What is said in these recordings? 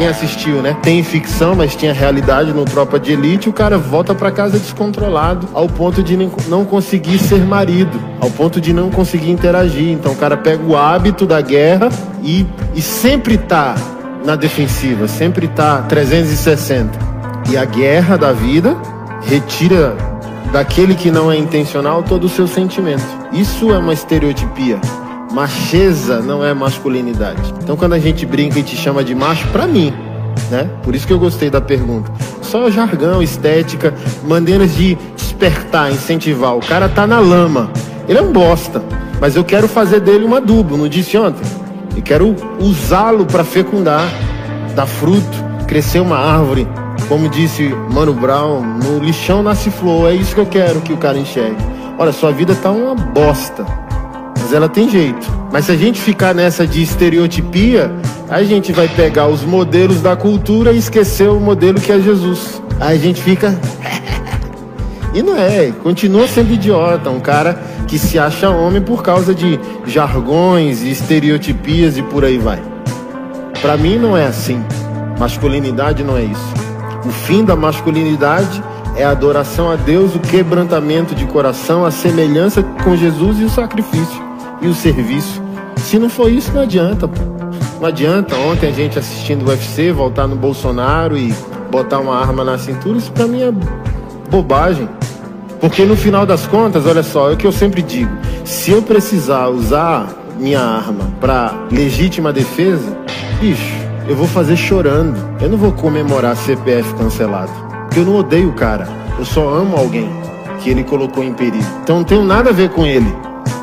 quem assistiu, né? Tem ficção, mas tinha realidade no Tropa de Elite. O cara volta para casa descontrolado, ao ponto de não conseguir ser marido, ao ponto de não conseguir interagir. Então o cara pega o hábito da guerra e, e sempre tá na defensiva, sempre tá 360. E a guerra da vida retira daquele que não é intencional todo o seu sentimento. Isso é uma estereotipia. Macheza não é masculinidade. Então quando a gente brinca e te chama de macho, para mim, né? Por isso que eu gostei da pergunta. Só jargão, estética, maneiras de despertar, incentivar. O cara tá na lama. Ele é um bosta, mas eu quero fazer dele um adubo, não disse ontem? Eu quero usá-lo para fecundar, dar fruto, crescer uma árvore. Como disse Mano Brown, no lixão nasce flor. É isso que eu quero que o cara enxergue. Olha, sua vida tá uma bosta mas ela tem jeito. Mas se a gente ficar nessa de estereotipia, a gente vai pegar os modelos da cultura e esquecer o modelo que é Jesus. Aí a gente fica. e não é, continua sendo idiota, um cara que se acha homem por causa de jargões e estereotipias e por aí vai. Para mim não é assim. Masculinidade não é isso. O fim da masculinidade é a adoração a Deus, o quebrantamento de coração, a semelhança com Jesus e o sacrifício e o serviço. Se não for isso, não adianta. Pô. Não adianta ontem a gente assistindo o UFC, voltar no Bolsonaro e botar uma arma na cintura, isso pra mim é bobagem. Porque no final das contas, olha só, é o que eu sempre digo: se eu precisar usar minha arma para legítima defesa, bicho, eu vou fazer chorando. Eu não vou comemorar CPF cancelado. Porque eu não odeio o cara. Eu só amo alguém que ele colocou em perigo. Então não tenho nada a ver com ele.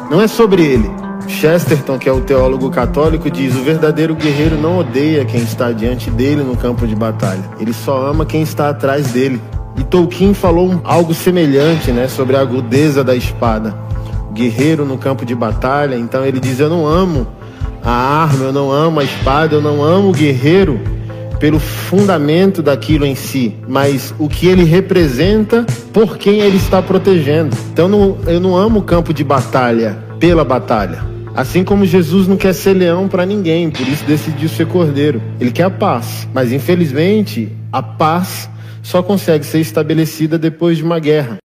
Não é sobre ele. Chesterton, que é o teólogo católico, diz: o verdadeiro guerreiro não odeia quem está diante dele no campo de batalha. Ele só ama quem está atrás dele. E Tolkien falou algo semelhante, né, sobre a agudeza da espada. Guerreiro no campo de batalha, então ele diz: eu não amo a arma, eu não amo a espada, eu não amo o guerreiro pelo fundamento daquilo em si, mas o que ele representa por quem ele está protegendo. Então não, eu não amo o campo de batalha pela batalha. Assim como Jesus não quer ser leão para ninguém, por isso decidiu ser cordeiro. Ele quer a paz, mas infelizmente a paz só consegue ser estabelecida depois de uma guerra.